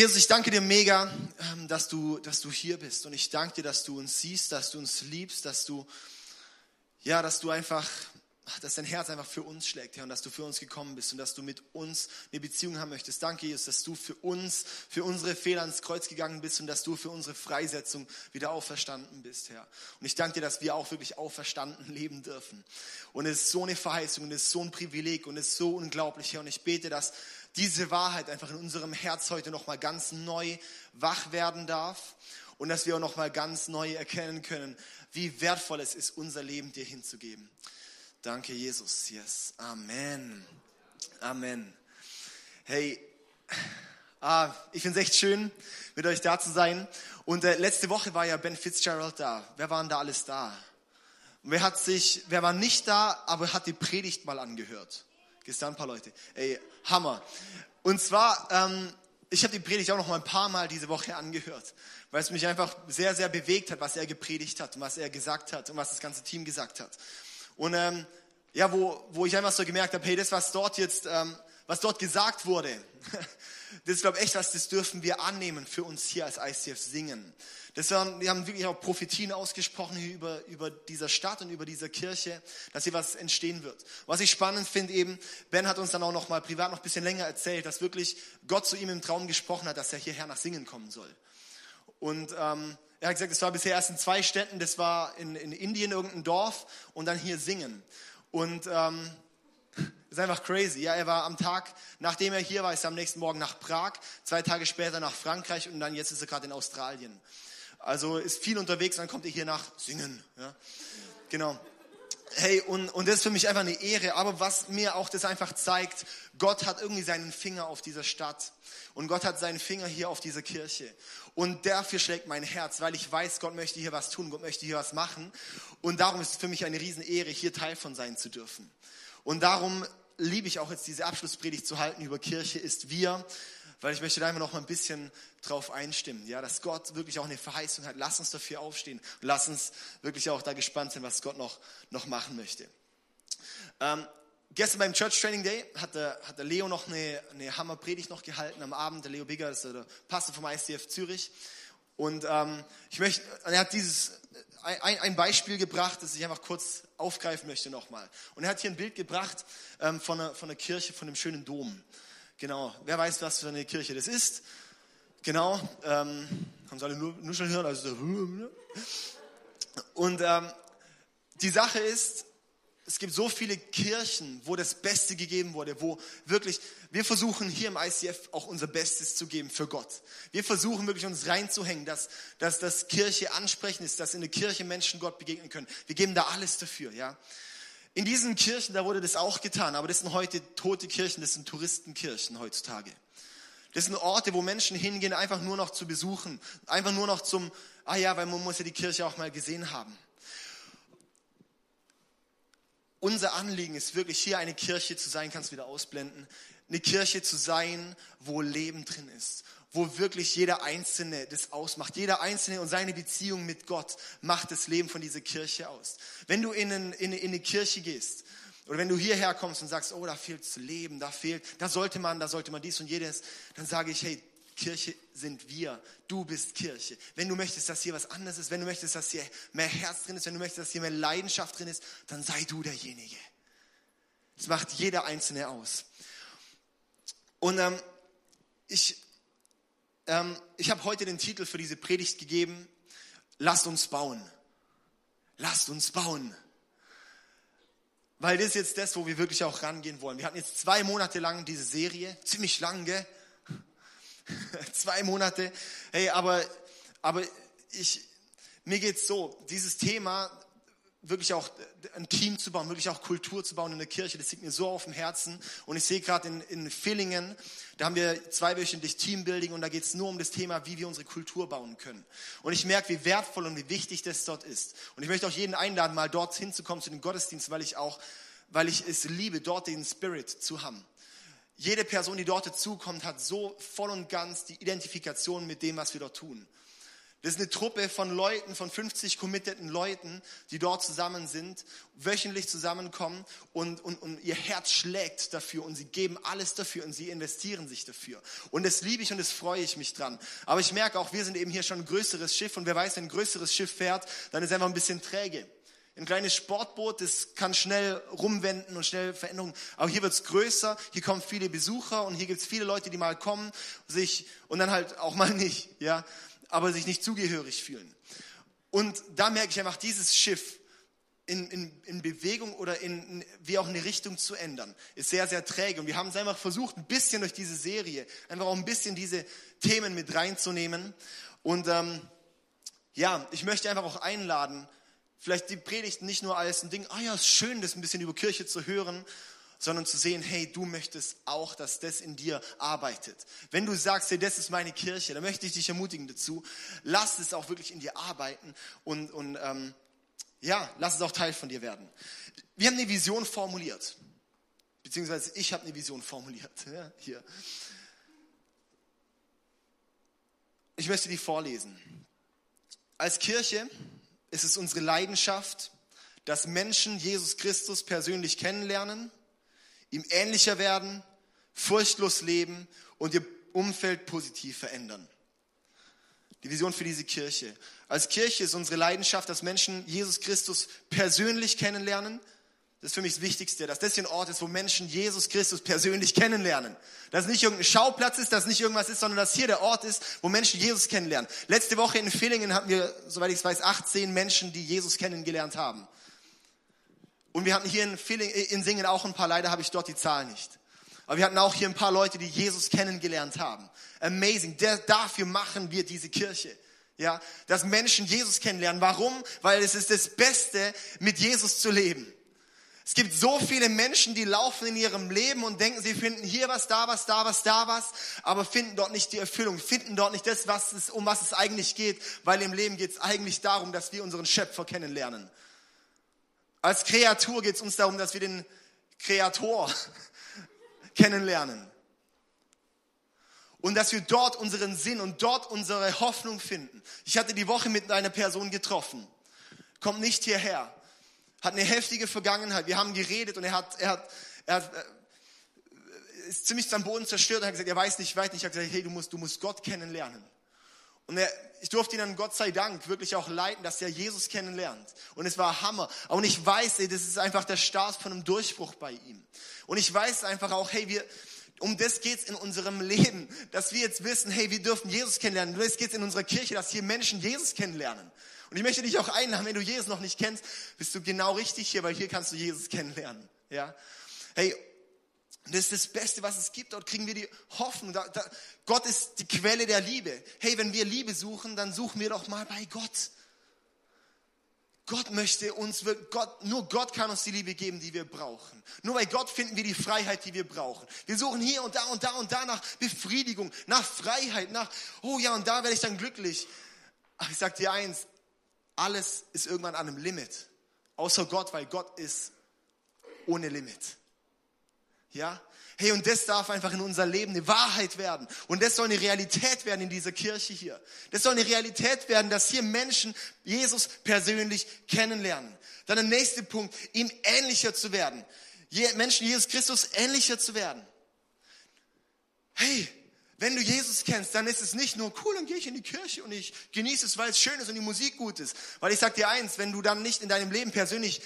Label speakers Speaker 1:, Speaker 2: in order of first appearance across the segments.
Speaker 1: Jesus, ich danke dir mega, ähm, dass du, dass du hier bist. Und ich danke dir, dass du uns siehst, dass du uns liebst, dass du, ja, dass du einfach dass dein Herz einfach für uns schlägt, Herr, und dass du für uns gekommen bist und dass du mit uns eine Beziehung haben möchtest. Danke, Jesus, dass du für uns, für unsere Fehler ans Kreuz gegangen bist und dass du für unsere Freisetzung wieder auferstanden bist, Herr. Und ich danke dir, dass wir auch wirklich auferstanden leben dürfen. Und es ist so eine Verheißung und es ist so ein Privileg und es ist so unglaublich, Herr. Und ich bete, dass diese Wahrheit einfach in unserem Herz heute nochmal ganz neu wach werden darf und dass wir auch nochmal ganz neu erkennen können, wie wertvoll es ist, unser Leben dir hinzugeben. Danke, Jesus. Yes. Amen. Amen. Hey, ah, ich finde es echt schön, mit euch da zu sein. Und äh, letzte Woche war ja Ben Fitzgerald da. Wer waren da alles da? wer hat sich, wer war nicht da, aber hat die Predigt mal angehört? Gestern ein paar Leute. Ey, Hammer. Und zwar, ähm, ich habe die Predigt auch noch mal ein paar Mal diese Woche angehört, weil es mich einfach sehr, sehr bewegt hat, was er gepredigt hat und was er gesagt hat und was das ganze Team gesagt hat. Und ähm, ja, wo, wo ich einfach so gemerkt habe, hey, das, was dort jetzt, ähm, was dort gesagt wurde, das ist, glaube ich, echt was, das dürfen wir annehmen für uns hier als ICF singen. Das waren, wir haben wirklich auch Prophetien ausgesprochen über, über dieser Stadt und über dieser Kirche, dass hier was entstehen wird. Was ich spannend finde eben, Ben hat uns dann auch noch mal privat noch ein bisschen länger erzählt, dass wirklich Gott zu ihm im Traum gesprochen hat, dass er hierher nach Singen kommen soll. Und ähm, er hat gesagt, es war bisher erst in zwei Städten, das war in, in Indien irgendein Dorf und dann hier singen. Und ähm, das ist einfach crazy. Ja, er war am Tag, nachdem er hier war, ist er am nächsten Morgen nach Prag, zwei Tage später nach Frankreich und dann jetzt ist er gerade in Australien. Also ist viel unterwegs, dann kommt er hier nach Singen. Ja, genau. Hey, und, und das ist für mich einfach eine Ehre. Aber was mir auch das einfach zeigt, Gott hat irgendwie seinen Finger auf dieser Stadt. Und Gott hat seinen Finger hier auf dieser Kirche. Und dafür schlägt mein Herz, weil ich weiß, Gott möchte hier was tun, Gott möchte hier was machen. Und darum ist es für mich eine Riesenehre, hier Teil von sein zu dürfen. Und darum liebe ich auch jetzt diese Abschlusspredigt zu halten über Kirche ist wir weil ich möchte da einfach noch mal ein bisschen drauf einstimmen, ja, dass Gott wirklich auch eine Verheißung hat. Lass uns dafür aufstehen und lass uns wirklich auch da gespannt sein, was Gott noch, noch machen möchte. Ähm, gestern beim Church Training Day hat der, hat der Leo noch eine, eine Hammerpredigt noch gehalten am Abend. Der Leo Bigger ist der Pastor vom ICF Zürich. Und ähm, ich möchte, er hat dieses ein, ein Beispiel gebracht, das ich einfach kurz aufgreifen möchte nochmal. Und er hat hier ein Bild gebracht ähm, von, einer, von einer Kirche, von einem schönen Dom. Genau. Wer weiß, was für eine Kirche das ist? Genau. Ähm, haben Sie alle nur, schon hören? Also so, und ähm, die Sache ist, es gibt so viele Kirchen, wo das Beste gegeben wurde, wo wirklich, wir versuchen hier im ICF auch unser Bestes zu geben für Gott. Wir versuchen wirklich uns reinzuhängen, dass, dass das Kirche ansprechend ist, dass in der Kirche Menschen Gott begegnen können. Wir geben da alles dafür, ja. In diesen Kirchen, da wurde das auch getan, aber das sind heute tote Kirchen, das sind Touristenkirchen heutzutage. Das sind Orte, wo Menschen hingehen, einfach nur noch zu besuchen, einfach nur noch zum, ah ja, weil man muss ja die Kirche auch mal gesehen haben. Unser Anliegen ist wirklich hier eine Kirche zu sein, kannst du wieder ausblenden, eine Kirche zu sein, wo Leben drin ist, wo wirklich jeder Einzelne das ausmacht. Jeder Einzelne und seine Beziehung mit Gott macht das Leben von dieser Kirche aus. Wenn du in, in, in eine Kirche gehst oder wenn du hierher kommst und sagst, oh, da fehlt Leben, da fehlt, da sollte man, da sollte man dies und jedes, dann sage ich, hey, Kirche sind wir. Du bist Kirche. Wenn du möchtest, dass hier was anderes ist, wenn du möchtest, dass hier mehr Herz drin ist, wenn du möchtest, dass hier mehr Leidenschaft drin ist, dann sei du derjenige. Das macht jeder Einzelne aus. Und ähm, ich ähm, ich habe heute den Titel für diese Predigt gegeben, lasst uns bauen. Lasst uns bauen. Weil das ist jetzt das, wo wir wirklich auch rangehen wollen. Wir hatten jetzt zwei Monate lang diese Serie, ziemlich lang, gell? zwei Monate. Hey, aber, aber ich, mir geht's so, dieses Thema, wirklich auch ein Team zu bauen, wirklich auch Kultur zu bauen in der Kirche. Das liegt mir so auf dem Herzen. Und ich sehe gerade in, in Villingen, da haben wir zweiwöchentlich Teambuilding und da geht es nur um das Thema, wie wir unsere Kultur bauen können. Und ich merke, wie wertvoll und wie wichtig das dort ist. Und ich möchte auch jeden einladen, mal dort hinzukommen zu dem Gottesdienst, weil ich auch, weil ich es liebe, dort den Spirit zu haben. Jede Person, die dort dazukommt, hat so voll und ganz die Identifikation mit dem, was wir dort tun. Das ist eine Truppe von Leuten, von 50 committeden Leuten, die dort zusammen sind, wöchentlich zusammenkommen und, und, und ihr Herz schlägt dafür und sie geben alles dafür und sie investieren sich dafür. Und das liebe ich und das freue ich mich dran. Aber ich merke auch, wir sind eben hier schon ein größeres Schiff und wer weiß, wenn ein größeres Schiff fährt, dann ist es einfach ein bisschen träge. Ein kleines Sportboot, das kann schnell rumwenden und schnell Veränderungen. Aber hier wird's größer, hier kommen viele Besucher und hier gibt's viele Leute, die mal kommen, sich und dann halt auch mal nicht, ja aber sich nicht zugehörig fühlen. Und da merke ich einfach, dieses Schiff in, in, in Bewegung oder in, wie auch eine Richtung zu ändern, ist sehr, sehr träge. Und wir haben es einfach versucht, ein bisschen durch diese Serie, einfach auch ein bisschen diese Themen mit reinzunehmen. Und ähm, ja, ich möchte einfach auch einladen, vielleicht die Predigten nicht nur als ein Ding, ah ja, ist schön, das ein bisschen über Kirche zu hören, sondern zu sehen, hey, du möchtest auch, dass das in dir arbeitet. Wenn du sagst, hey, das ist meine Kirche, dann möchte ich dich ermutigen dazu, lass es auch wirklich in dir arbeiten und, und ähm, ja, lass es auch Teil von dir werden. Wir haben eine Vision formuliert, beziehungsweise ich habe eine Vision formuliert, ja, hier. Ich möchte die vorlesen. Als Kirche ist es unsere Leidenschaft, dass Menschen Jesus Christus persönlich kennenlernen ihm ähnlicher werden, furchtlos leben und ihr Umfeld positiv verändern. Die Vision für diese Kirche. Als Kirche ist unsere Leidenschaft, dass Menschen Jesus Christus persönlich kennenlernen. Das ist für mich das Wichtigste, dass das hier ein Ort ist, wo Menschen Jesus Christus persönlich kennenlernen. Dass es nicht irgendein Schauplatz ist, dass es nicht irgendwas ist, sondern dass hier der Ort ist, wo Menschen Jesus kennenlernen. Letzte Woche in Villingen hatten wir, soweit ich es weiß, 18 Menschen, die Jesus kennengelernt haben. Und wir hatten hier in, Feeling, äh, in Singen auch ein paar, leider habe ich dort die Zahl nicht. Aber wir hatten auch hier ein paar Leute, die Jesus kennengelernt haben. Amazing. Der, dafür machen wir diese Kirche. Ja, dass Menschen Jesus kennenlernen. Warum? Weil es ist das Beste, mit Jesus zu leben. Es gibt so viele Menschen, die laufen in ihrem Leben und denken, sie finden hier was, da was, da was, da was, aber finden dort nicht die Erfüllung, finden dort nicht das, was es, um was es eigentlich geht, weil im Leben geht es eigentlich darum, dass wir unseren Schöpfer kennenlernen. Als Kreatur geht es uns darum, dass wir den Kreator kennenlernen. Und dass wir dort unseren Sinn und dort unsere Hoffnung finden. Ich hatte die Woche mit einer Person getroffen. Kommt nicht hierher. Hat eine heftige Vergangenheit. Wir haben geredet und er hat, er hat, er hat, äh, ist ziemlich am Boden zerstört und hat gesagt, er weiß nicht weiter. Ich habe gesagt, hey, du musst, du musst Gott kennenlernen. Und er, ich durfte ihn dann Gott sei Dank wirklich auch leiten, dass er Jesus kennenlernt. Und es war Hammer. Und ich weiß, ey, das ist einfach der Start von einem Durchbruch bei ihm. Und ich weiß einfach auch, hey, wir, um das geht's in unserem Leben, dass wir jetzt wissen, hey, wir dürfen Jesus kennenlernen. Um das geht's in unserer Kirche, dass hier Menschen Jesus kennenlernen. Und ich möchte dich auch einladen, wenn du Jesus noch nicht kennst, bist du genau richtig hier, weil hier kannst du Jesus kennenlernen. Ja? Hey, das ist das Beste, was es gibt. Dort kriegen wir die Hoffnung. Da, da, Gott ist die Quelle der Liebe. Hey, wenn wir Liebe suchen, dann suchen wir doch mal bei Gott. Gott möchte uns, Gott, nur Gott kann uns die Liebe geben, die wir brauchen. Nur bei Gott finden wir die Freiheit, die wir brauchen. Wir suchen hier und da und da und da nach Befriedigung, nach Freiheit, nach, oh ja, und da werde ich dann glücklich. Ach, ich sag dir eins, alles ist irgendwann an einem Limit. Außer Gott, weil Gott ist ohne Limit. Ja? Hey, und das darf einfach in unser Leben eine Wahrheit werden. Und das soll eine Realität werden in dieser Kirche hier. Das soll eine Realität werden, dass hier Menschen Jesus persönlich kennenlernen. Dann der nächste Punkt, ihm ähnlicher zu werden. Menschen Jesus Christus ähnlicher zu werden. Hey, wenn du Jesus kennst, dann ist es nicht nur cool, dann gehe ich in die Kirche und ich genieße es, weil es schön ist und die Musik gut ist. Weil ich sag dir eins, wenn du dann nicht in deinem Leben persönlich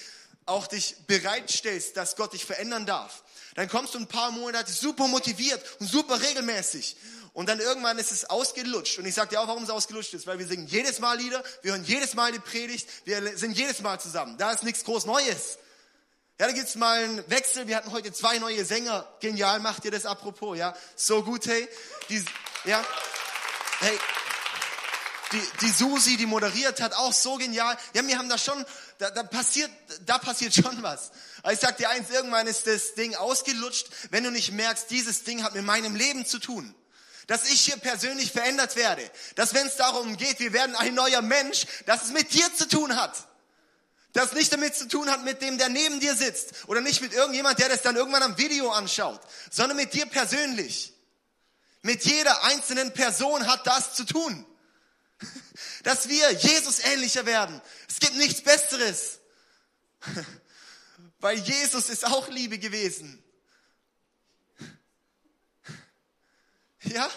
Speaker 1: auch dich bereitstellst, dass Gott dich verändern darf, dann kommst du ein paar Monate super motiviert und super regelmäßig. Und dann irgendwann ist es ausgelutscht. Und ich sage dir auch, warum es ausgelutscht ist. Weil wir singen jedes Mal Lieder, wir hören jedes Mal die Predigt, wir sind jedes Mal zusammen. Da ist nichts groß Neues. Ja, da gibt's mal einen Wechsel. Wir hatten heute zwei neue Sänger. Genial macht ihr das apropos, ja. So gut, hey. Die, ja. Hey. Die, die Susi, die moderiert hat, auch so genial. Ja, wir haben da schon, da, da passiert, da passiert schon was. Aber ich sag dir eins, irgendwann ist das Ding ausgelutscht, wenn du nicht merkst, dieses Ding hat mit meinem Leben zu tun. Dass ich hier persönlich verändert werde. Dass wenn es darum geht, wir werden ein neuer Mensch, dass es mit dir zu tun hat. Das nicht damit zu tun hat mit dem, der neben dir sitzt. Oder nicht mit irgendjemand, der das dann irgendwann am Video anschaut. Sondern mit dir persönlich. Mit jeder einzelnen Person hat das zu tun. Dass wir Jesus ähnlicher werden. Es gibt nichts Besseres. Weil Jesus ist auch Liebe gewesen. Ja?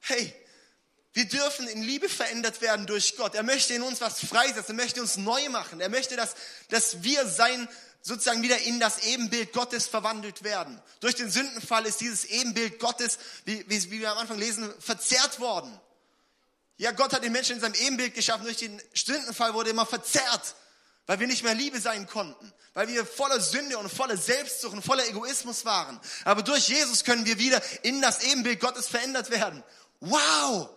Speaker 1: Hey, wir dürfen in Liebe verändert werden durch Gott. Er möchte in uns was freisetzen, er möchte uns neu machen. Er möchte, dass, dass wir sein, sozusagen wieder in das Ebenbild Gottes verwandelt werden. Durch den Sündenfall ist dieses Ebenbild Gottes, wie, wie, wie wir am Anfang lesen, verzerrt worden. Ja, Gott hat den Menschen in seinem Ebenbild geschaffen. Durch den Sündenfall wurde immer verzerrt, weil wir nicht mehr Liebe sein konnten, weil wir voller Sünde und voller Selbstsucht und voller Egoismus waren. Aber durch Jesus können wir wieder in das Ebenbild Gottes verändert werden. Wow!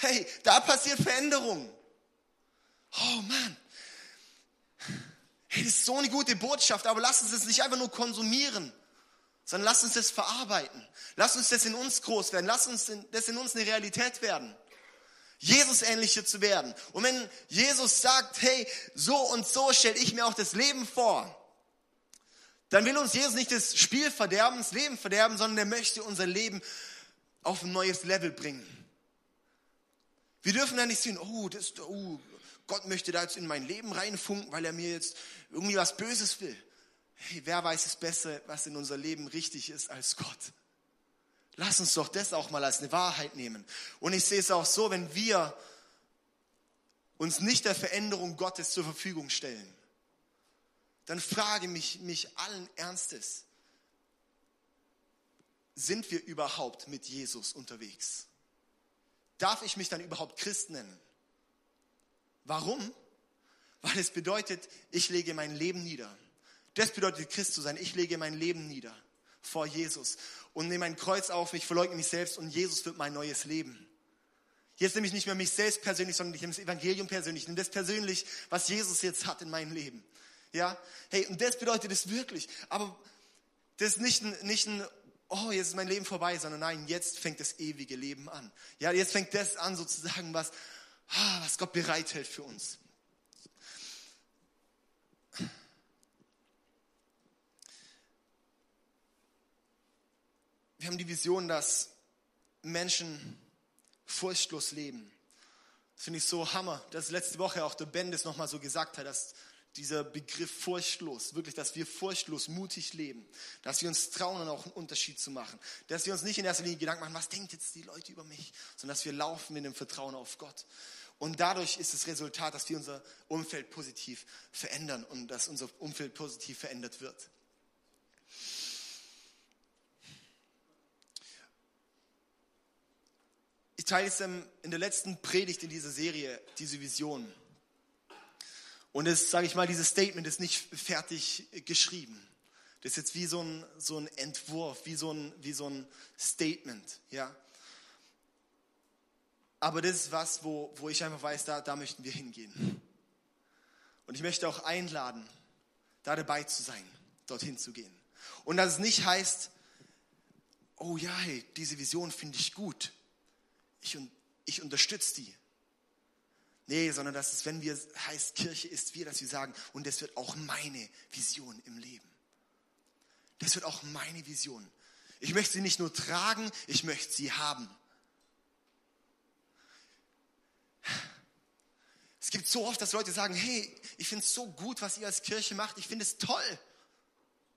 Speaker 1: Hey, da passiert Veränderung. Oh Mann. Hey, das ist so eine gute Botschaft, aber lass uns das nicht einfach nur konsumieren, sondern lass uns das verarbeiten. Lass uns das in uns groß werden. Lass uns das in uns eine Realität werden. Jesus ähnlicher zu werden. Und wenn Jesus sagt, hey, so und so stelle ich mir auch das Leben vor, dann will uns Jesus nicht das Spiel verderben, das Leben verderben, sondern er möchte unser Leben auf ein neues Level bringen. Wir dürfen da nicht sehen, oh, das, oh, Gott möchte da jetzt in mein Leben reinfunken, weil er mir jetzt irgendwie was Böses will. Hey, wer weiß es besser, was in unser Leben richtig ist als Gott? Lass uns doch das auch mal als eine Wahrheit nehmen. Und ich sehe es auch so, wenn wir uns nicht der Veränderung Gottes zur Verfügung stellen, dann frage mich, mich allen Ernstes, sind wir überhaupt mit Jesus unterwegs? darf ich mich dann überhaupt Christ nennen? Warum? Weil es bedeutet, ich lege mein Leben nieder. Das bedeutet Christ zu sein. Ich lege mein Leben nieder vor Jesus und nehme mein Kreuz auf mich, verleugne mich selbst und Jesus wird mein neues Leben. Jetzt nehme ich nicht mehr mich selbst persönlich, sondern ich nehme das Evangelium persönlich, ich nehme das persönlich, was Jesus jetzt hat in meinem Leben. Ja, hey, und das bedeutet es wirklich. Aber das ist nicht ein, nicht ein oh, jetzt ist mein Leben vorbei, sondern nein, jetzt fängt das ewige Leben an. Ja, jetzt fängt das an, sozusagen, was, ah, was Gott bereithält für uns. Wir haben die Vision, dass Menschen furchtlos leben. Das finde ich so Hammer, dass letzte Woche auch der Ben das nochmal so gesagt hat, dass dieser Begriff furchtlos, wirklich, dass wir furchtlos mutig leben, dass wir uns trauen, auch einen Unterschied zu machen, dass wir uns nicht in erster Linie Gedanken machen, was denkt jetzt die Leute über mich, sondern dass wir laufen in dem Vertrauen auf Gott. Und dadurch ist das Resultat, dass wir unser Umfeld positiv verändern und dass unser Umfeld positiv verändert wird. Ich teile es in der letzten Predigt in dieser Serie, diese Vision. Und das, sage ich mal, dieses Statement ist nicht fertig geschrieben. Das ist jetzt wie so ein, so ein Entwurf, wie so ein, wie so ein Statement, ja. Aber das ist was, wo, wo ich einfach weiß, da, da möchten wir hingehen. Und ich möchte auch einladen, da dabei zu sein, dorthin zu gehen. Und dass es nicht heißt, oh ja, hey, diese Vision finde ich gut. Ich, ich unterstütze die. Nee, sondern dass es, wenn wir heißt, Kirche ist wir, dass wir sagen, und das wird auch meine Vision im Leben. Das wird auch meine Vision. Ich möchte sie nicht nur tragen, ich möchte sie haben. Es gibt so oft, dass Leute sagen, hey, ich finde es so gut, was ihr als Kirche macht, ich finde es toll.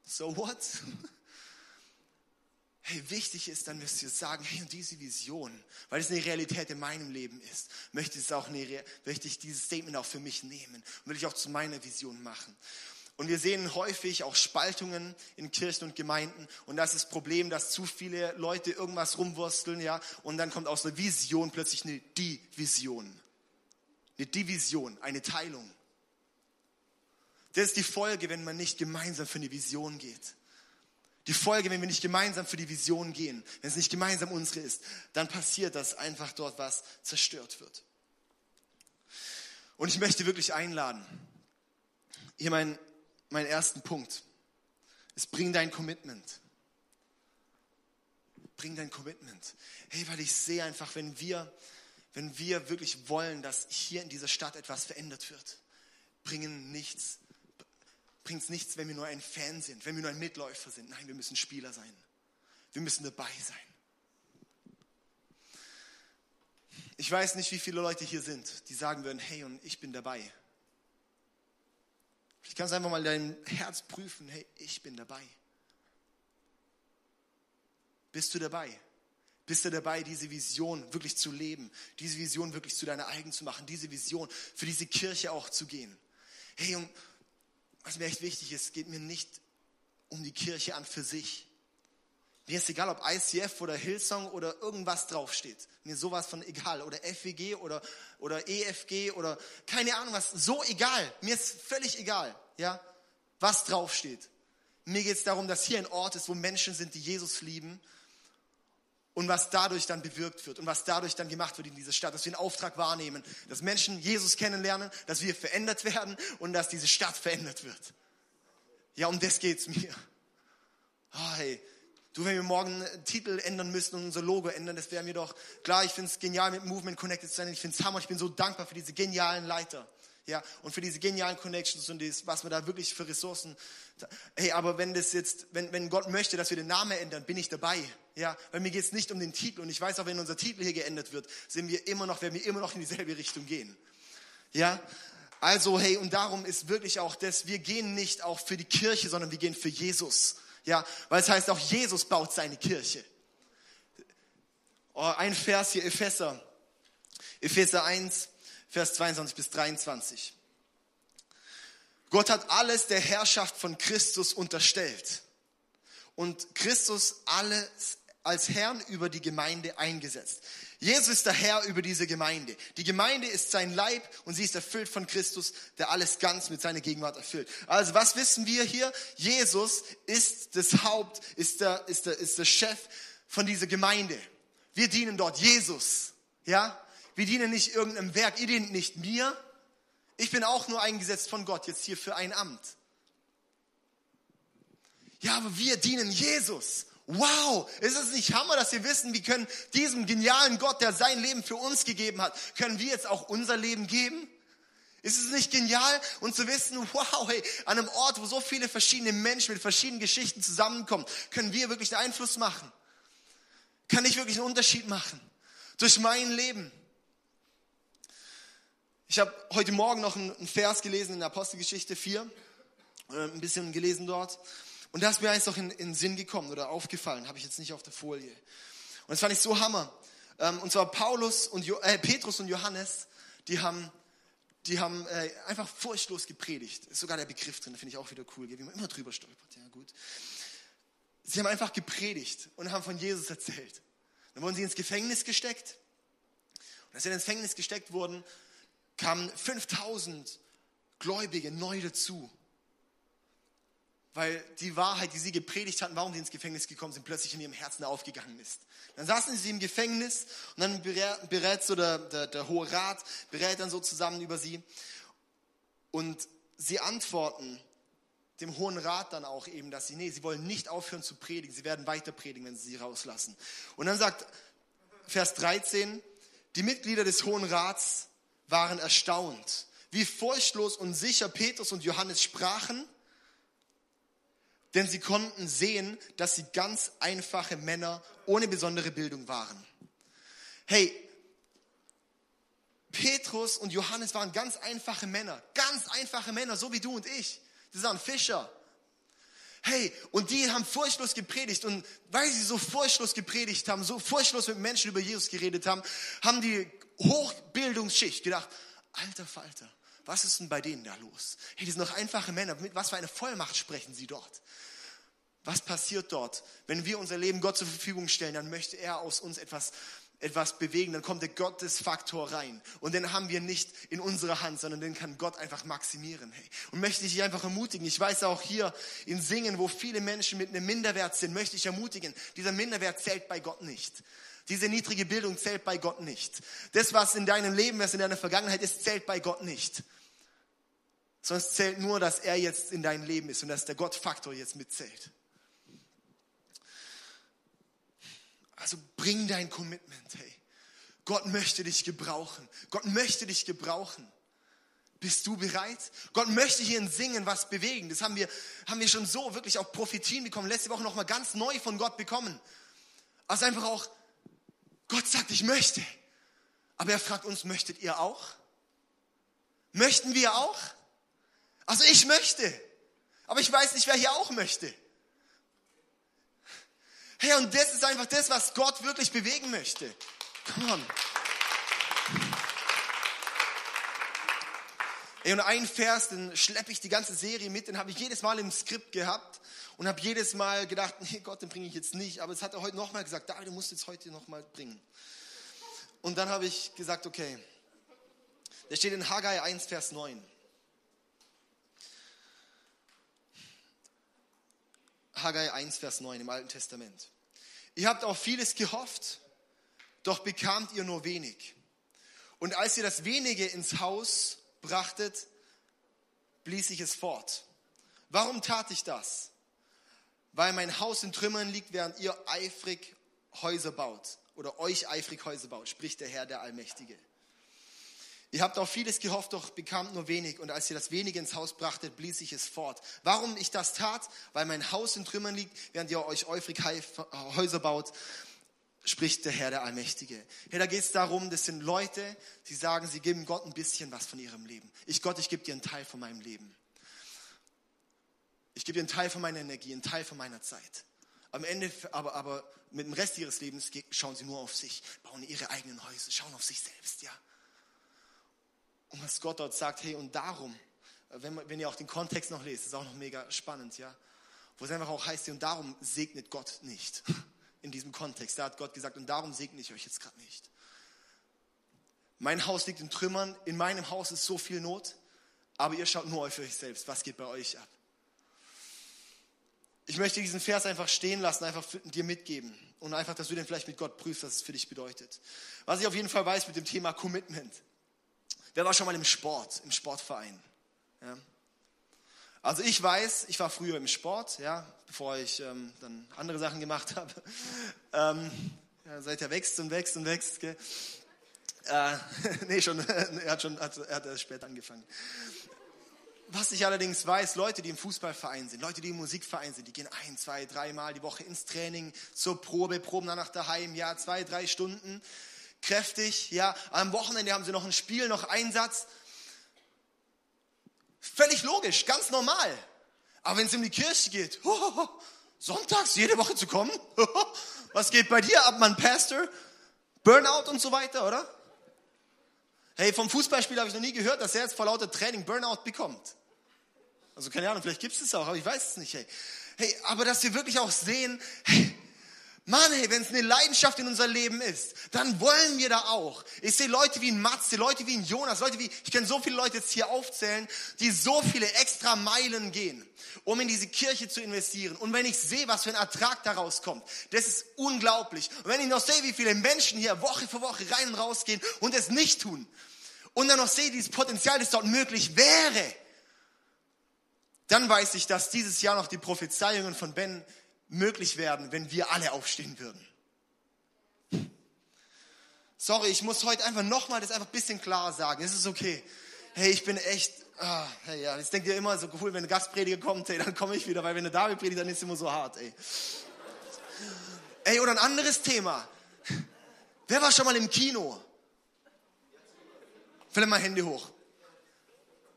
Speaker 1: So what? hey, wichtig ist, dann wirst du sagen, hey, und diese Vision, weil es eine Realität in meinem Leben ist, möchte, es auch eine, möchte ich dieses Statement auch für mich nehmen und will ich auch zu meiner Vision machen. Und wir sehen häufig auch Spaltungen in Kirchen und Gemeinden. Und das ist das Problem, dass zu viele Leute irgendwas rumwursteln, ja. Und dann kommt aus der Vision plötzlich eine Division. Eine Division, eine Teilung. Das ist die Folge, wenn man nicht gemeinsam für eine Vision geht. Die Folge, wenn wir nicht gemeinsam für die Vision gehen, wenn es nicht gemeinsam unsere ist, dann passiert, dass einfach dort was zerstört wird. Und ich möchte wirklich einladen. Hier mein, mein ersten Punkt. Es bring dein Commitment. Bring dein Commitment. Hey, weil ich sehe einfach, wenn wir, wenn wir wirklich wollen, dass hier in dieser Stadt etwas verändert wird, bringen nichts bringt es nichts, wenn wir nur ein Fan sind, wenn wir nur ein Mitläufer sind. Nein, wir müssen Spieler sein. Wir müssen dabei sein. Ich weiß nicht, wie viele Leute hier sind, die sagen würden, hey, und ich bin dabei. Ich kann es einfach mal dein Herz prüfen, hey, ich bin dabei. Bist du dabei? Bist du dabei, diese Vision wirklich zu leben, diese Vision wirklich zu deiner eigen zu machen, diese Vision für diese Kirche auch zu gehen? Hey, und was mir echt wichtig ist, geht mir nicht um die Kirche an für sich. Mir ist egal, ob ICF oder Hillsong oder irgendwas draufsteht. Mir sowas von egal. Oder FWG oder, oder EFG oder keine Ahnung was. So egal. Mir ist völlig egal, ja, was draufsteht. Mir geht es darum, dass hier ein Ort ist, wo Menschen sind, die Jesus lieben und was dadurch dann bewirkt wird und was dadurch dann gemacht wird in dieser Stadt, dass wir einen Auftrag wahrnehmen, dass Menschen Jesus kennenlernen, dass wir verändert werden und dass diese Stadt verändert wird. Ja, um das geht's mir. Oh, hey, du, wenn wir morgen einen Titel ändern müssen und unser Logo ändern, das wäre mir doch klar. Ich finde es genial, mit Movement Connected zu sein. Ich finde es hammer. Ich bin so dankbar für diese genialen Leiter. Ja, und für diese genialen Connections und das, was wir da wirklich für Ressourcen. Hey, aber wenn das jetzt, wenn, wenn Gott möchte, dass wir den Namen ändern, bin ich dabei. Ja, weil mir geht es nicht um den Titel. Und ich weiß auch, wenn unser Titel hier geändert wird, sind wir immer noch, werden wir immer noch in dieselbe Richtung gehen. Ja, also hey, und darum ist wirklich auch das, wir gehen nicht auch für die Kirche, sondern wir gehen für Jesus. Ja, weil es heißt auch, Jesus baut seine Kirche. Oh, ein Vers hier, Epheser. Epheser 1, Vers 22 bis 23. Gott hat alles der Herrschaft von Christus unterstellt und Christus alles als Herrn über die Gemeinde eingesetzt. Jesus ist der Herr über diese Gemeinde. Die Gemeinde ist sein Leib und sie ist erfüllt von Christus, der alles ganz mit seiner Gegenwart erfüllt. Also was wissen wir hier? Jesus ist das Haupt, ist der, ist der, ist der Chef von dieser Gemeinde. Wir dienen dort Jesus. Ja? Wir dienen nicht irgendeinem Werk. Ihr dient nicht mir. Ich bin auch nur eingesetzt von Gott jetzt hier für ein Amt. Ja, aber wir dienen Jesus. Wow, ist es nicht Hammer, dass wir wissen, wir können diesem genialen Gott, der sein Leben für uns gegeben hat, können wir jetzt auch unser Leben geben? Ist es nicht genial? Und zu wissen, wow, hey, an einem Ort, wo so viele verschiedene Menschen mit verschiedenen Geschichten zusammenkommen, können wir wirklich einen Einfluss machen? Kann ich wirklich einen Unterschied machen? Durch mein Leben? Ich habe heute Morgen noch einen Vers gelesen in der Apostelgeschichte 4, äh, ein bisschen gelesen dort. Und da ist mir eins noch in, in Sinn gekommen oder aufgefallen, habe ich jetzt nicht auf der Folie. Und das fand ich so hammer. Ähm, und zwar Paulus und jo, äh, Petrus und Johannes, die haben, die haben äh, einfach furchtlos gepredigt. Ist sogar der Begriff drin, finde ich auch wieder cool, wie man immer drüber stolpert. Ja, gut. Sie haben einfach gepredigt und haben von Jesus erzählt. Dann wurden sie ins Gefängnis gesteckt. Und als sie ins Gefängnis gesteckt wurden, kamen 5000 Gläubige neu dazu. Weil die Wahrheit, die sie gepredigt hatten, warum sie ins Gefängnis gekommen sind, plötzlich in ihrem Herzen aufgegangen ist. Dann saßen sie im Gefängnis und dann berät so der, der, der Hohe Rat, berät dann so zusammen über sie. Und sie antworten dem Hohen Rat dann auch eben, dass sie, nee, sie wollen nicht aufhören zu predigen, sie werden weiter predigen, wenn sie sie rauslassen. Und dann sagt Vers 13, die Mitglieder des Hohen Rats waren erstaunt, wie furchtlos und sicher Petrus und Johannes sprachen, denn sie konnten sehen, dass sie ganz einfache Männer ohne besondere Bildung waren. Hey, Petrus und Johannes waren ganz einfache Männer, ganz einfache Männer, so wie du und ich. Sie waren Fischer. Hey, und die haben furchtlos gepredigt und weil sie so furchtlos gepredigt haben, so furchtlos mit Menschen über Jesus geredet haben, haben die Hochbildungsschicht gedacht, alter Falter, was ist denn bei denen da los? Hey, die sind doch einfache Männer, mit was für eine Vollmacht sprechen sie dort? Was passiert dort? Wenn wir unser Leben Gott zur Verfügung stellen, dann möchte er aus uns etwas etwas bewegen, dann kommt der Gottesfaktor rein. Und den haben wir nicht in unserer Hand, sondern den kann Gott einfach maximieren. Hey. Und möchte ich dich einfach ermutigen. Ich weiß auch hier in Singen, wo viele Menschen mit einem Minderwert sind, möchte ich ermutigen. Dieser Minderwert zählt bei Gott nicht. Diese niedrige Bildung zählt bei Gott nicht. Das, was in deinem Leben, was in deiner Vergangenheit ist, zählt bei Gott nicht. Sonst zählt nur, dass er jetzt in deinem Leben ist und dass der Gottfaktor jetzt mitzählt. Also bring dein Commitment, hey. Gott möchte dich gebrauchen. Gott möchte dich gebrauchen. Bist du bereit? Gott möchte hier in Singen was bewegen. Das haben wir, haben wir schon so wirklich auch Prophetien bekommen. Letzte Woche nochmal ganz neu von Gott bekommen. Also einfach auch, Gott sagt, ich möchte. Aber er fragt uns, möchtet ihr auch? Möchten wir auch? Also ich möchte. Aber ich weiß nicht, wer hier auch möchte. Hey, und das ist einfach das, was Gott wirklich bewegen möchte. Come on. Und ein Vers, den schleppe ich die ganze Serie mit, den habe ich jedes Mal im Skript gehabt und habe jedes Mal gedacht, nee Gott, den bringe ich jetzt nicht. Aber es hat er heute nochmal gesagt, David, du musst jetzt heute nochmal bringen. Und dann habe ich gesagt, okay. Der steht in Haggai 1, Vers 9. Haggai 1, Vers 9 im Alten Testament. Ihr habt auf vieles gehofft, doch bekamt ihr nur wenig. Und als ihr das wenige ins Haus brachtet, blies ich es fort. Warum tat ich das? Weil mein Haus in Trümmern liegt, während ihr eifrig Häuser baut oder euch eifrig Häuser baut, spricht der Herr, der Allmächtige. Ihr habt auf vieles gehofft, doch bekamt nur wenig. Und als ihr das wenige ins Haus brachtet, blies ich es fort. Warum ich das tat? Weil mein Haus in Trümmern liegt, während ihr euch eifrig Häuser baut, spricht der Herr, der Allmächtige. Hey, da geht es darum, das sind Leute, die sagen, sie geben Gott ein bisschen was von ihrem Leben. Ich Gott, ich gebe dir einen Teil von meinem Leben. Ich gebe dir einen Teil von meiner Energie, einen Teil von meiner Zeit. Am Ende, aber, aber mit dem Rest ihres Lebens schauen sie nur auf sich, bauen ihre eigenen Häuser, schauen auf sich selbst, ja. Und was Gott dort sagt, hey, und darum, wenn, wenn ihr auch den Kontext noch lest, ist auch noch mega spannend, ja. Wo es einfach auch heißt, und darum segnet Gott nicht. In diesem Kontext. Da hat Gott gesagt, und darum segne ich euch jetzt gerade nicht. Mein Haus liegt in Trümmern, in meinem Haus ist so viel Not, aber ihr schaut nur auf euch selbst. Was geht bei euch ab? Ich möchte diesen Vers einfach stehen lassen, einfach dir mitgeben und einfach, dass du den vielleicht mit Gott prüfst, was es für dich bedeutet. Was ich auf jeden Fall weiß mit dem Thema Commitment. Wer war schon mal im Sport, im Sportverein? Ja. Also ich weiß, ich war früher im Sport, ja, bevor ich ähm, dann andere Sachen gemacht habe. Ähm, ja, seit er wächst und wächst und wächst. Gell? Äh, nee, schon, er hat schon hat, er hat erst spät angefangen. Was ich allerdings weiß, Leute, die im Fußballverein sind, Leute, die im Musikverein sind, die gehen ein, zwei, dreimal die Woche ins Training, zur Probe, proben danach daheim, ja, zwei, drei Stunden kräftig, ja. Am Wochenende haben sie noch ein Spiel, noch Einsatz. Völlig logisch, ganz normal. Aber wenn es um die Kirche geht, oh, sonntags jede Woche zu kommen, was geht bei dir ab, Mann, Pastor? Burnout und so weiter, oder? Hey, vom Fußballspiel habe ich noch nie gehört, dass er jetzt vor lauter Training Burnout bekommt. Also keine Ahnung, vielleicht gibt es es auch, aber ich weiß es nicht. Hey. hey, aber dass wir wirklich auch sehen, hey, Mann, hey, wenn es eine Leidenschaft in unser Leben ist, dann wollen wir da auch. Ich sehe Leute wie ein Matze, Leute wie ein Jonas, Leute wie, ich kann so viele Leute jetzt hier aufzählen, die so viele extra Meilen gehen, um in diese Kirche zu investieren. Und wenn ich sehe, was für ein Ertrag daraus kommt, das ist unglaublich. Und wenn ich noch sehe, wie viele Menschen hier Woche für Woche rein und raus gehen und es nicht tun, und dann noch sehe, dieses Potenzial, das dort möglich wäre, dann weiß ich, dass dieses Jahr noch die Prophezeiungen von Ben möglich werden, wenn wir alle aufstehen würden. Sorry, ich muss heute einfach nochmal das einfach ein bisschen klar sagen. Es ist okay. Hey, ich bin echt, ah, hey, ja, ich denke immer so cool, wenn ein Gastprediger kommt, hey, dann komme ich wieder, weil wenn der David predigt, dann ist es immer so hart, ey. Ey, oder ein anderes Thema. Wer war schon mal im Kino? Vielleicht mal Hände hoch.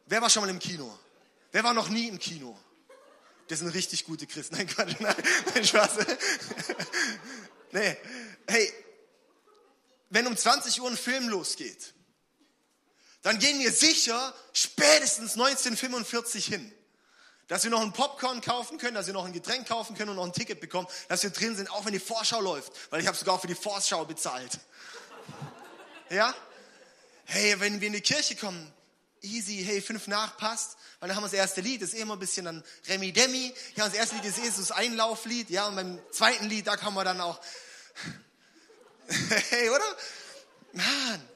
Speaker 1: Wer war schon mal im Kino? Wer war noch nie im Kino? Das sind richtig gute Christen. Nein, Quatsch, nein, nein Spaß. Nee, hey, wenn um 20 Uhr ein Film losgeht, dann gehen wir sicher spätestens 1945 hin. Dass wir noch einen Popcorn kaufen können, dass wir noch ein Getränk kaufen können und noch ein Ticket bekommen, dass wir drin sind, auch wenn die Vorschau läuft, weil ich habe sogar für die Vorschau bezahlt. Ja? Hey, wenn wir in die Kirche kommen, easy, hey, fünf nach passt, weil dann haben wir das erste Lied, das ist eh immer ein bisschen dann Remi Demi. Ja, das erste Lied ist das Einlauflied, ja, und beim zweiten Lied, da kann man dann auch, hey, oder? Mann,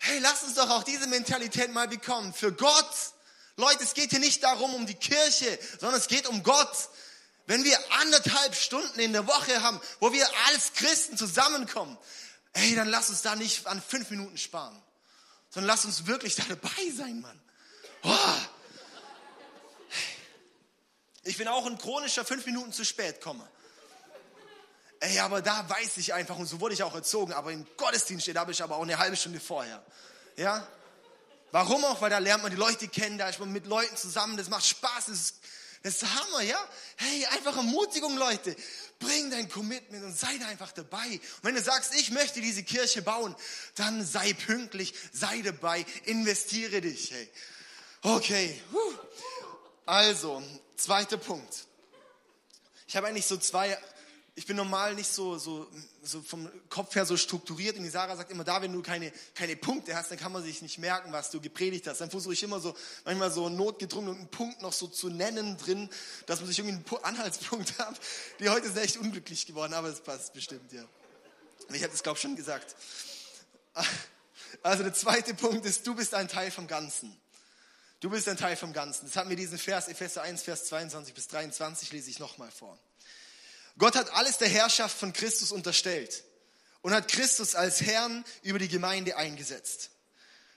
Speaker 1: hey, lass uns doch auch diese Mentalität mal bekommen. Für Gott. Leute, es geht hier nicht darum, um die Kirche, sondern es geht um Gott. Wenn wir anderthalb Stunden in der Woche haben, wo wir als Christen zusammenkommen, hey, dann lass uns da nicht an fünf Minuten sparen sondern lass uns wirklich da dabei sein, Mann. Oh. Ich bin auch ein chronischer fünf Minuten zu spät komme. ey, aber da weiß ich einfach, und so wurde ich auch erzogen, aber im Gottesdienst steht, da bin ich aber auch eine halbe Stunde vorher. Ja? Warum auch? Weil da lernt man die Leute kennen, da ist man mit Leuten zusammen, das macht Spaß, das ist, das ist Hammer, ja? Hey, einfach Ermutigung, Leute. Bring dein Commitment und sei da einfach dabei. Und wenn du sagst, ich möchte diese Kirche bauen, dann sei pünktlich, sei dabei, investiere dich, hey. Okay, also, zweiter Punkt. Ich habe eigentlich so zwei ich bin normal nicht so, so, so vom Kopf her so strukturiert und die Sarah sagt immer, da wenn du keine, keine Punkte hast, dann kann man sich nicht merken, was du gepredigt hast. Dann versuche ich immer so, manchmal so notgedrungen einen Punkt noch so zu nennen drin, dass man sich irgendwie einen Anhaltspunkt hat. Die heute sind echt unglücklich geworden, aber es passt bestimmt, ja. Ich habe das, glaube ich, schon gesagt. Also der zweite Punkt ist, du bist ein Teil vom Ganzen. Du bist ein Teil vom Ganzen. Das hat mir diesen Vers, Epheser 1, Vers 22 bis 23, lese ich nochmal vor. Gott hat alles der Herrschaft von Christus unterstellt und hat Christus als Herrn über die Gemeinde eingesetzt.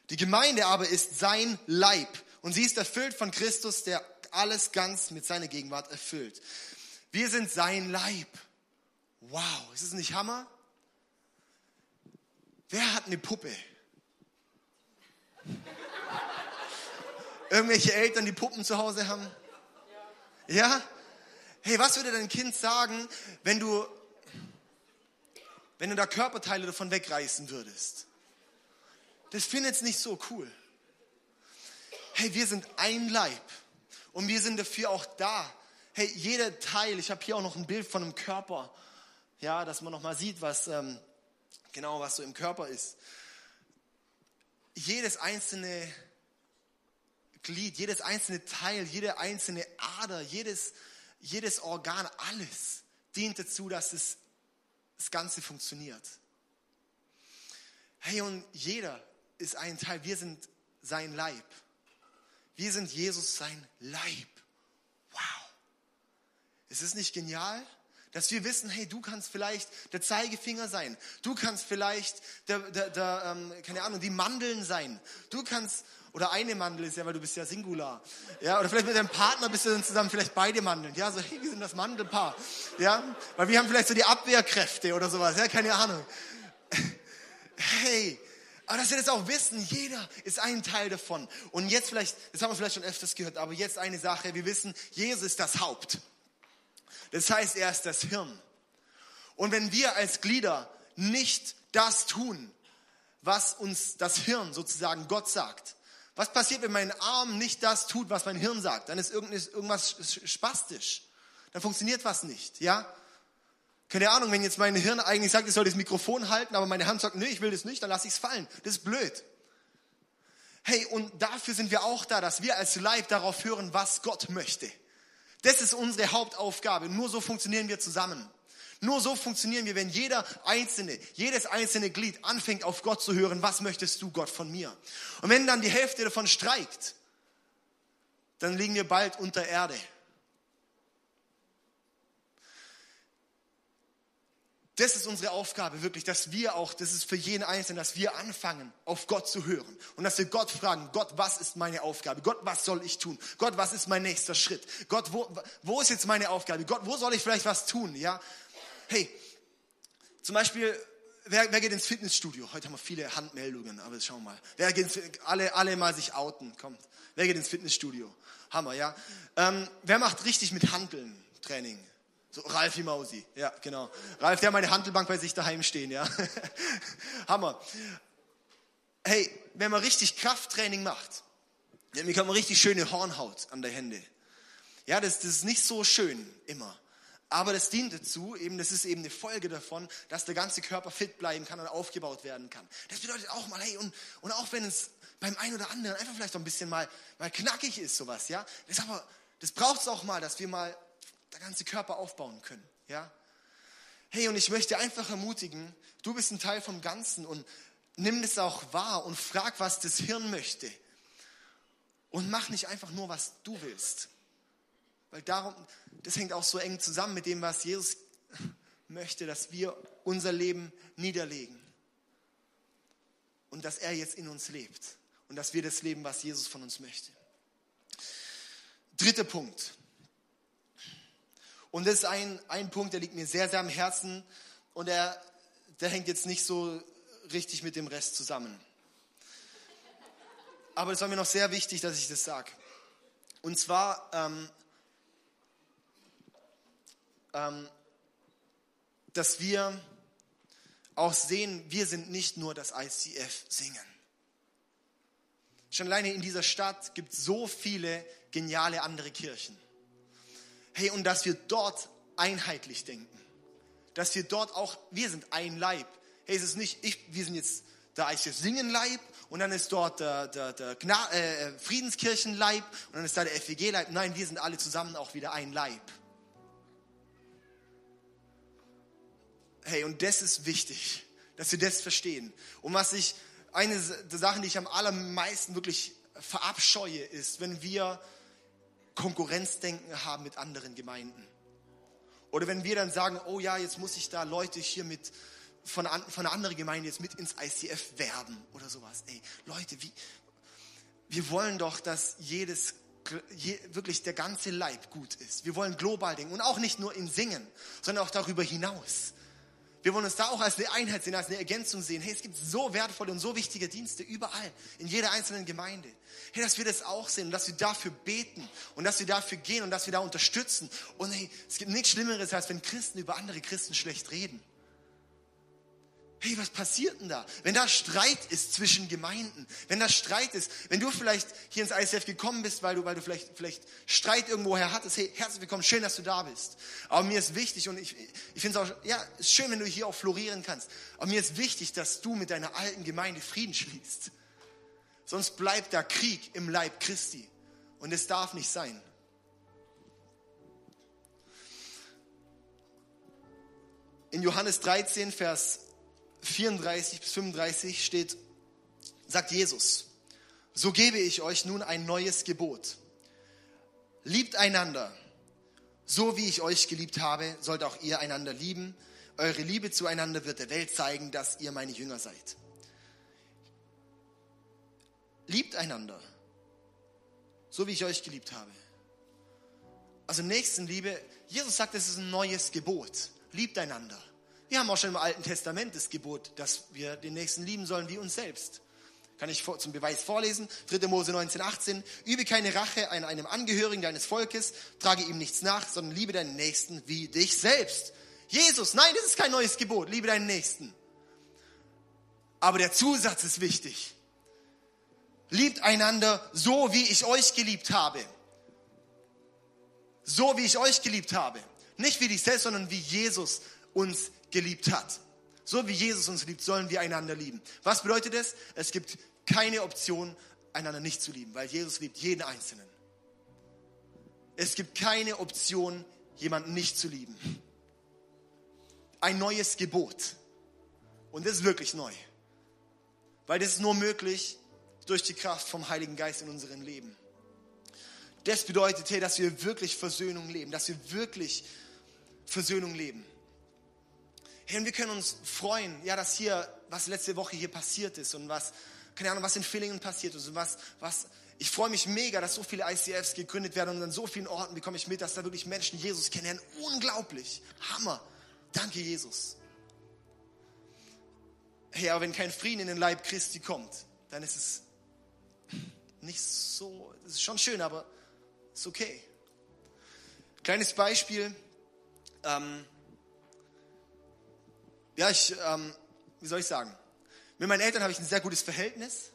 Speaker 1: Die Gemeinde aber ist sein Leib und sie ist erfüllt von Christus, der alles ganz mit seiner Gegenwart erfüllt. Wir sind sein Leib. Wow, ist das nicht Hammer? Wer hat eine Puppe? Irgendwelche Eltern, die Puppen zu Hause haben? Ja? Hey, was würde dein Kind sagen, wenn du, wenn du da Körperteile davon wegreißen würdest? Das findet es nicht so cool. Hey, wir sind ein Leib und wir sind dafür auch da. Hey, jeder Teil, ich habe hier auch noch ein Bild von einem Körper, ja, dass man noch mal sieht, was ähm, genau was so im Körper ist. Jedes einzelne Glied, jedes einzelne Teil, jede einzelne Ader, jedes jedes Organ, alles dient dazu, dass es, das Ganze funktioniert. Hey, und jeder ist ein Teil, wir sind sein Leib. Wir sind Jesus sein Leib. Wow. Ist es nicht genial? Dass wir wissen, hey, du kannst vielleicht der Zeigefinger sein. Du kannst vielleicht der, der, der ähm, keine Ahnung, die Mandeln sein. Du kannst oder eine Mandel ist ja, weil du bist ja Singular. Ja, oder vielleicht mit deinem Partner bist du dann zusammen vielleicht beide Mandeln. Ja, so, hey, wir sind das Mandelpaar. Ja, weil wir haben vielleicht so die Abwehrkräfte oder sowas. Ja, keine Ahnung. Hey, aber dass wir das auch wissen, jeder ist ein Teil davon. Und jetzt vielleicht, das haben wir vielleicht schon öfters gehört, aber jetzt eine Sache, wir wissen, Jesus ist das Haupt. Das heißt, er ist das Hirn. Und wenn wir als Glieder nicht das tun, was uns das Hirn sozusagen Gott sagt, was passiert, wenn mein Arm nicht das tut, was mein Hirn sagt? Dann ist irgendwas spastisch. Dann funktioniert was nicht, ja? Keine Ahnung, wenn jetzt mein Hirn eigentlich sagt, ich soll das Mikrofon halten, aber meine Hand sagt, nee, ich will das nicht, dann lasse ich es fallen. Das ist blöd. Hey, und dafür sind wir auch da, dass wir als Leib darauf hören, was Gott möchte. Das ist unsere Hauptaufgabe. Nur so funktionieren wir zusammen. Nur so funktionieren wir, wenn jeder einzelne, jedes einzelne Glied anfängt auf Gott zu hören, was möchtest du Gott von mir? Und wenn dann die Hälfte davon streikt, dann liegen wir bald unter Erde. Das ist unsere Aufgabe wirklich, dass wir auch, das ist für jeden Einzelnen, dass wir anfangen, auf Gott zu hören und dass wir Gott fragen, Gott, was ist meine Aufgabe? Gott, was soll ich tun? Gott, was ist mein nächster Schritt? Gott, wo, wo ist jetzt meine Aufgabe? Gott, wo soll ich vielleicht was tun? Ja, hey, zum Beispiel, wer, wer geht ins Fitnessstudio? Heute haben wir viele Handmeldungen, aber schauen wir mal. Wer geht ins, alle, alle mal sich outen, kommt. Wer geht ins Fitnessstudio? Hammer, ja. Ähm, wer macht richtig mit Handeln Training? So Ralfi Mausi, ja, genau. Ralf, der hat meine Handelbank bei sich daheim stehen, ja. Hammer. Hey, wenn man richtig Krafttraining macht, dann bekommt man richtig schöne Hornhaut an der Hände. Ja, das, das ist nicht so schön immer. Aber das dient dazu, eben, das ist eben eine Folge davon, dass der ganze Körper fit bleiben kann und aufgebaut werden kann. Das bedeutet auch mal, hey, und, und auch wenn es beim einen oder anderen einfach vielleicht so ein bisschen mal, mal knackig ist, sowas, ja, das, das braucht es auch mal, dass wir mal der ganze Körper aufbauen können, ja. Hey, und ich möchte einfach ermutigen, du bist ein Teil vom Ganzen und nimm das auch wahr und frag, was das Hirn möchte. Und mach nicht einfach nur, was du willst. Weil darum, das hängt auch so eng zusammen mit dem, was Jesus möchte, dass wir unser Leben niederlegen. Und dass er jetzt in uns lebt. Und dass wir das leben, was Jesus von uns möchte. Dritter Punkt. Und das ist ein, ein Punkt, der liegt mir sehr, sehr am Herzen und der, der hängt jetzt nicht so richtig mit dem Rest zusammen. Aber es war mir noch sehr wichtig, dass ich das sage. Und zwar, ähm, dass wir auch sehen, wir sind nicht nur das ICF singen. Schon alleine in dieser Stadt gibt es so viele geniale andere Kirchen. Hey, und dass wir dort einheitlich denken. Dass wir dort auch, wir sind ein Leib. Hey, es ist nicht, ich, wir sind jetzt der ICF Singen-Leib und dann ist dort der, der, der Gna äh, Friedenskirchen-Leib und dann ist da der FWG-Leib. Nein, wir sind alle zusammen auch wieder ein Leib. Hey, und das ist wichtig, dass wir das verstehen. Und was ich, eine der Sachen, die ich am allermeisten wirklich verabscheue, ist, wenn wir Konkurrenzdenken haben mit anderen Gemeinden. Oder wenn wir dann sagen, oh ja, jetzt muss ich da Leute hier mit von, von einer anderen Gemeinde jetzt mit ins ICF werben oder sowas. Ey, Leute, wie, wir wollen doch, dass jedes je, wirklich der ganze Leib gut ist. Wir wollen global denken und auch nicht nur in Singen, sondern auch darüber hinaus. Wir wollen uns da auch als eine Einheit sehen, als eine Ergänzung sehen. Hey, es gibt so wertvolle und so wichtige Dienste überall, in jeder einzelnen Gemeinde. Hey, dass wir das auch sehen und dass wir dafür beten und dass wir dafür gehen und dass wir da unterstützen. Und hey, es gibt nichts Schlimmeres, als wenn Christen über andere Christen schlecht reden. Hey, was passiert denn da? Wenn da Streit ist zwischen Gemeinden, wenn da Streit ist, wenn du vielleicht hier ins ICF gekommen bist, weil du, weil du vielleicht, vielleicht Streit irgendwoher hattest, hey, herzlich willkommen, schön, dass du da bist. Aber mir ist wichtig und ich, ich finde es auch, ja, ist schön, wenn du hier auch florieren kannst. Aber mir ist wichtig, dass du mit deiner alten Gemeinde Frieden schließt. Sonst bleibt da Krieg im Leib Christi. Und es darf nicht sein. In Johannes 13, Vers 34 bis 35 steht, sagt Jesus, so gebe ich euch nun ein neues Gebot. Liebt einander. So wie ich euch geliebt habe, sollt auch ihr einander lieben. Eure Liebe zueinander wird der Welt zeigen, dass ihr meine Jünger seid. Liebt einander. So wie ich euch geliebt habe. Also Nächstenliebe, Jesus sagt, es ist ein neues Gebot. Liebt einander. Wir haben auch schon im Alten Testament das Gebot, dass wir den Nächsten lieben sollen wie uns selbst. Kann ich zum Beweis vorlesen? 3. Mose 19, 18. Übe keine Rache an einem Angehörigen deines Volkes, trage ihm nichts nach, sondern liebe deinen Nächsten wie dich selbst. Jesus, nein, das ist kein neues Gebot, liebe deinen Nächsten. Aber der Zusatz ist wichtig. Liebt einander so, wie ich euch geliebt habe. So, wie ich euch geliebt habe. Nicht wie dich selbst, sondern wie Jesus uns geliebt hat. So wie Jesus uns liebt, sollen wir einander lieben. Was bedeutet das? Es gibt keine Option, einander nicht zu lieben, weil Jesus liebt jeden Einzelnen. Es gibt keine Option, jemanden nicht zu lieben. Ein neues Gebot. Und das ist wirklich neu. Weil das ist nur möglich durch die Kraft vom Heiligen Geist in unserem Leben. Das bedeutet, hey, dass wir wirklich Versöhnung leben, dass wir wirklich Versöhnung leben. Und wir können uns freuen, ja, dass hier, was letzte Woche hier passiert ist und was, keine Ahnung, was in Villingen passiert ist und was, was, ich freue mich mega, dass so viele ICFs gegründet werden und an so vielen Orten bekomme ich mit, dass da wirklich Menschen Jesus kennenlernen. Unglaublich. Hammer. Danke, Jesus. Hey, aber wenn kein Frieden in den Leib Christi kommt, dann ist es nicht so, es ist schon schön, aber ist okay. Kleines Beispiel. Ähm, ja, ich, ähm, wie soll ich sagen? Mit meinen Eltern habe ich ein sehr gutes Verhältnis.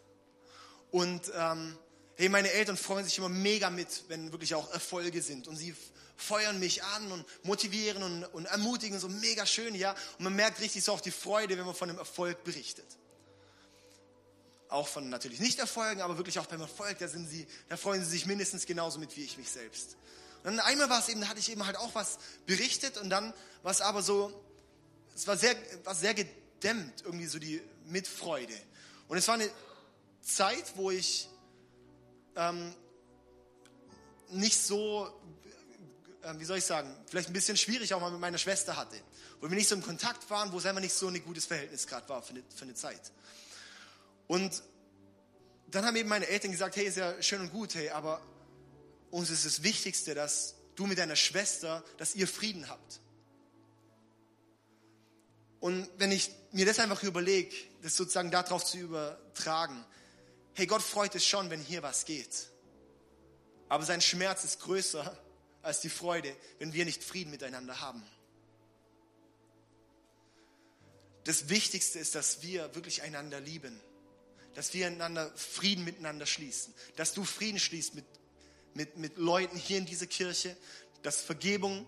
Speaker 1: Und ähm, hey, meine Eltern freuen sich immer mega mit, wenn wirklich auch Erfolge sind. Und sie feuern mich an und motivieren und, und ermutigen, so mega schön, ja. Und man merkt richtig so auch die Freude, wenn man von einem Erfolg berichtet. Auch von natürlich Nicht-Erfolgen, aber wirklich auch beim Erfolg, da, sind sie, da freuen sie sich mindestens genauso mit wie ich mich selbst. Und dann einmal war es eben, da hatte ich eben halt auch was berichtet und dann war es aber so, es war sehr, war sehr gedämmt, irgendwie so die Mitfreude. Und es war eine Zeit, wo ich ähm, nicht so, äh, wie soll ich sagen, vielleicht ein bisschen schwierig auch mal mit meiner Schwester hatte. Wo wir nicht so im Kontakt waren, wo es einfach nicht so ein gutes Verhältnis gerade war für eine, für eine Zeit. Und dann haben eben meine Eltern gesagt, hey, ist ja schön und gut, hey, aber uns ist das Wichtigste, dass du mit deiner Schwester, dass ihr Frieden habt. Und wenn ich mir das einfach überlege, das sozusagen darauf zu übertragen, hey, Gott freut es schon, wenn hier was geht. Aber sein Schmerz ist größer als die Freude, wenn wir nicht Frieden miteinander haben. Das Wichtigste ist, dass wir wirklich einander lieben, dass wir einander Frieden miteinander schließen, dass du Frieden schließt mit, mit, mit Leuten hier in dieser Kirche, dass Vergebung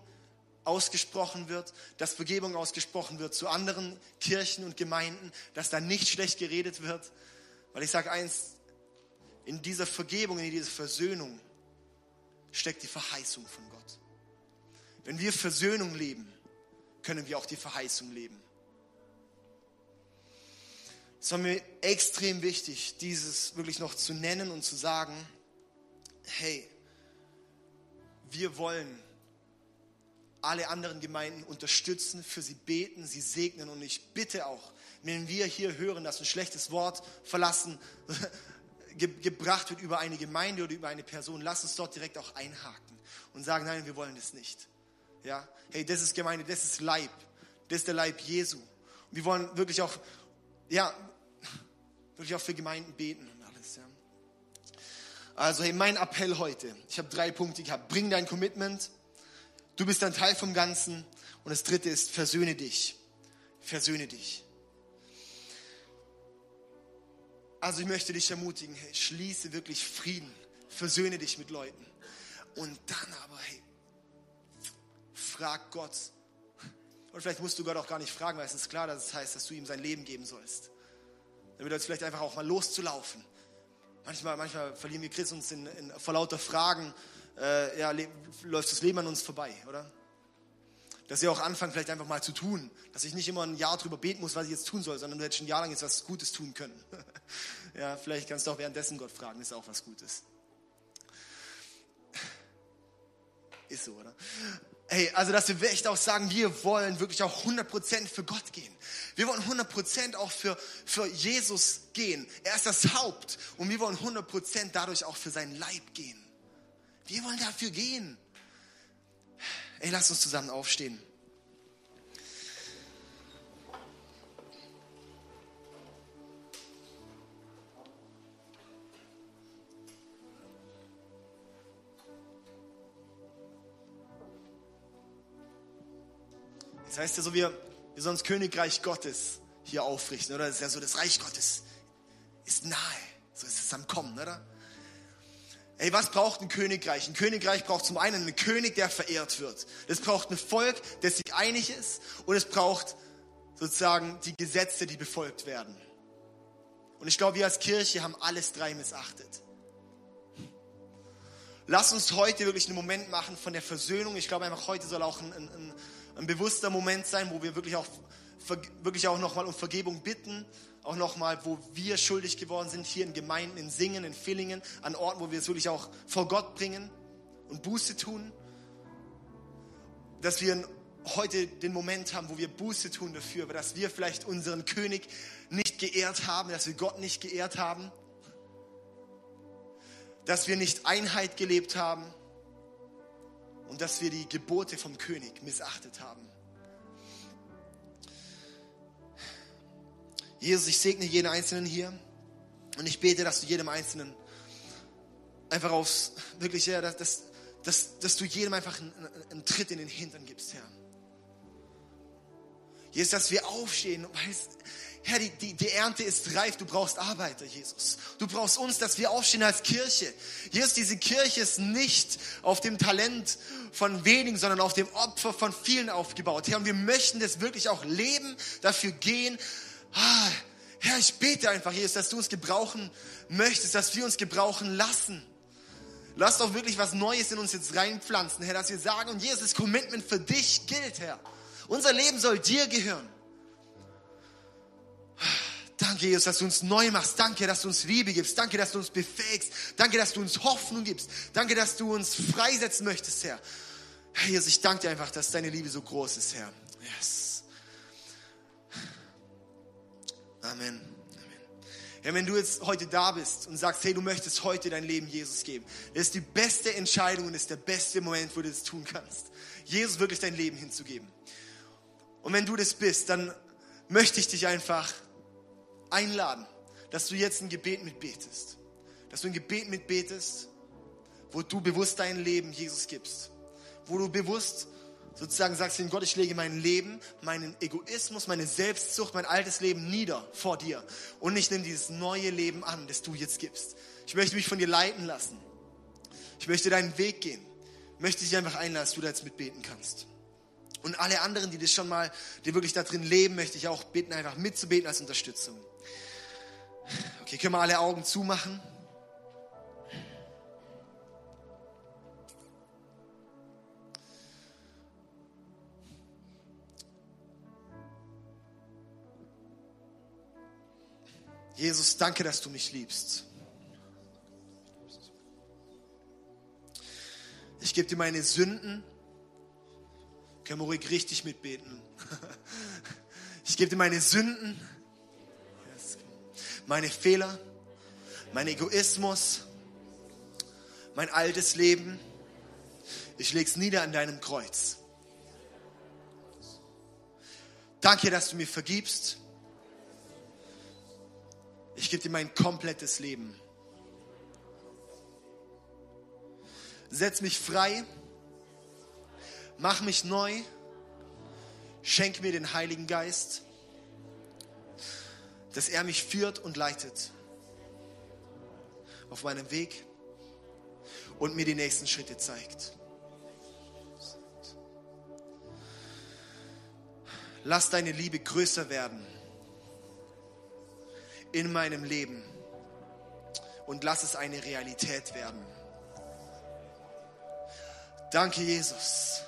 Speaker 1: ausgesprochen wird, dass Vergebung ausgesprochen wird zu anderen Kirchen und Gemeinden, dass da nicht schlecht geredet wird. Weil ich sage eins, in dieser Vergebung, in dieser Versöhnung steckt die Verheißung von Gott. Wenn wir Versöhnung leben, können wir auch die Verheißung leben. Es war mir extrem wichtig, dieses wirklich noch zu nennen und zu sagen, hey, wir wollen alle anderen Gemeinden unterstützen, für sie beten, sie segnen. Und ich bitte auch, wenn wir hier hören, dass ein schlechtes Wort verlassen, ge gebracht wird über eine Gemeinde oder über eine Person, lass uns dort direkt auch einhaken und sagen, nein, wir wollen das nicht. Ja, hey, das ist Gemeinde, das ist Leib, das ist der Leib Jesu. Und wir wollen wirklich auch, ja, wirklich auch für Gemeinden beten und alles. Ja. Also, hey, mein Appell heute, ich habe drei Punkte gehabt. Bring dein Commitment, Du bist ein Teil vom Ganzen. Und das dritte ist, versöhne dich. Versöhne dich. Also ich möchte dich ermutigen, hey, schließe wirklich Frieden. Versöhne dich mit Leuten. Und dann aber, hey, frag Gott. Und vielleicht musst du Gott auch gar nicht fragen, weil es ist klar, dass es heißt, dass du ihm sein Leben geben sollst. Wird es vielleicht einfach auch mal loszulaufen. Manchmal, manchmal verlieren wir Christen uns in, in, vor lauter Fragen äh, ja, läuft das Leben an uns vorbei, oder? Dass ihr auch anfangt, vielleicht einfach mal zu tun. Dass ich nicht immer ein Jahr drüber beten muss, was ich jetzt tun soll, sondern du hättest ein Jahr lang jetzt was Gutes tun können. ja, vielleicht kannst du auch währenddessen Gott fragen, ist auch was Gutes. Ist so, oder? Hey, also dass wir echt auch sagen, wir wollen wirklich auch 100% für Gott gehen. Wir wollen 100% auch für, für Jesus gehen. Er ist das Haupt und wir wollen 100% dadurch auch für sein Leib gehen. Wir wollen dafür gehen. Ey, lass uns zusammen aufstehen. Das heißt ja so, wir, wir sollen das Königreich Gottes hier aufrichten, oder? Das ist ja so, das Reich Gottes ist nahe. So ist es am Kommen, oder? Ey, was braucht ein Königreich? Ein Königreich braucht zum einen einen König, der verehrt wird. Es braucht ein Volk, das sich einig ist. Und es braucht sozusagen die Gesetze, die befolgt werden. Und ich glaube, wir als Kirche haben alles drei missachtet. Lass uns heute wirklich einen Moment machen von der Versöhnung. Ich glaube einfach, heute soll auch ein, ein, ein bewusster Moment sein, wo wir wirklich auch, wirklich auch nochmal um Vergebung bitten auch nochmal, wo wir schuldig geworden sind, hier in Gemeinden, in Singen, in Villingen, an Orten, wo wir es wirklich auch vor Gott bringen und Buße tun. Dass wir heute den Moment haben, wo wir Buße tun dafür, dass wir vielleicht unseren König nicht geehrt haben, dass wir Gott nicht geehrt haben, dass wir nicht Einheit gelebt haben und dass wir die Gebote vom König missachtet haben. Jesus, ich segne jeden Einzelnen hier und ich bete, dass du jedem Einzelnen einfach aufs, wirklich, ja, dass, dass, dass, dass du jedem einfach einen, einen Tritt in den Hintern gibst, Herr. Jesus, dass wir aufstehen, weil Herr, die, die, die Ernte ist reif, du brauchst Arbeiter, Jesus. Du brauchst uns, dass wir aufstehen als Kirche. Jesus, diese Kirche ist nicht auf dem Talent von wenigen, sondern auf dem Opfer von vielen aufgebaut. Herr, und wir möchten das wirklich auch leben, dafür gehen, ah, Herr, ich bete einfach, Jesus, dass du uns gebrauchen möchtest, dass wir uns gebrauchen lassen. Lass doch wirklich was Neues in uns jetzt reinpflanzen, Herr, dass wir sagen, und Jesus, das Commitment für dich gilt, Herr. Unser Leben soll dir gehören. Danke, Jesus, dass du uns neu machst. Danke, dass du uns Liebe gibst. Danke, dass du uns befähigst. Danke, dass du uns Hoffnung gibst. Danke, dass du uns freisetzen möchtest, Herr. Herr Jesus, ich danke dir einfach, dass deine Liebe so groß ist, Herr. Yes. Amen. Ja, wenn du jetzt heute da bist und sagst, hey, du möchtest heute dein Leben Jesus geben, das ist die beste Entscheidung und ist der beste Moment, wo du das tun kannst. Jesus wirklich dein Leben hinzugeben. Und wenn du das bist, dann möchte ich dich einfach einladen, dass du jetzt ein Gebet mitbetest. Dass du ein Gebet mitbetest, wo du bewusst dein Leben Jesus gibst. Wo du bewusst sozusagen sagst, in Gott, ich lege mein Leben, meinen Egoismus, meine Selbstsucht, mein altes Leben nieder vor dir. Und ich nehme dieses neue Leben an, das du jetzt gibst. Ich möchte mich von dir leiten lassen. Ich möchte deinen Weg gehen. Ich möchte dich einfach einladen, dass du da jetzt mitbeten kannst. Und alle anderen, die das schon mal, die wirklich da drin leben, möchte ich auch bitten, einfach mitzubeten als Unterstützung. Okay, können wir alle Augen zumachen? Jesus, danke, dass du mich liebst. Ich gebe dir meine Sünden. Können wir ruhig richtig mitbeten. Ich gebe dir meine Sünden, meine Fehler, mein Egoismus, mein altes Leben. Ich lege es nieder an deinem Kreuz. Danke, dass du mir vergibst. Ich gebe dir mein komplettes Leben. Setz mich frei, mach mich neu, schenk mir den Heiligen Geist, dass er mich führt und leitet auf meinem Weg und mir die nächsten Schritte zeigt. Lass deine Liebe größer werden in meinem Leben und lass es eine Realität werden. Danke, Jesus.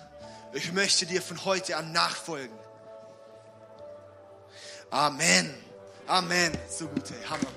Speaker 1: Ich möchte dir von heute an nachfolgen. Amen. Amen. So gut, hey. Hammer.